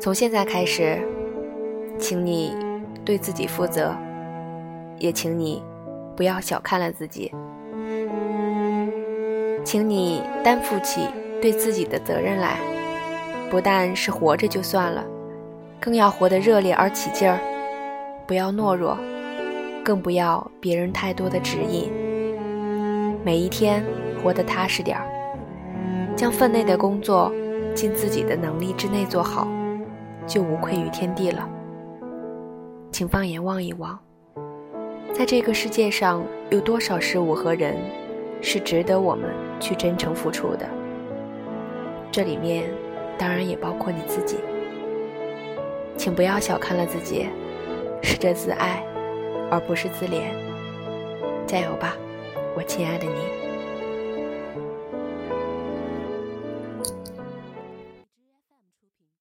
从现在开始，请你对自己负责，也请你不要小看了自己，请你担负起对自己的责任来，不但是活着就算了，更要活得热烈而起劲儿，不要懦弱，更不要别人太多的指引，每一天活得踏实点儿，将分内的工作尽自己的能力之内做好。就无愧于天地了。请放眼望一望，在这个世界上有多少事物和人是值得我们去真诚付出的？这里面当然也包括你自己。请不要小看了自己，试着自爱，而不是自怜。加油吧，我亲爱的你。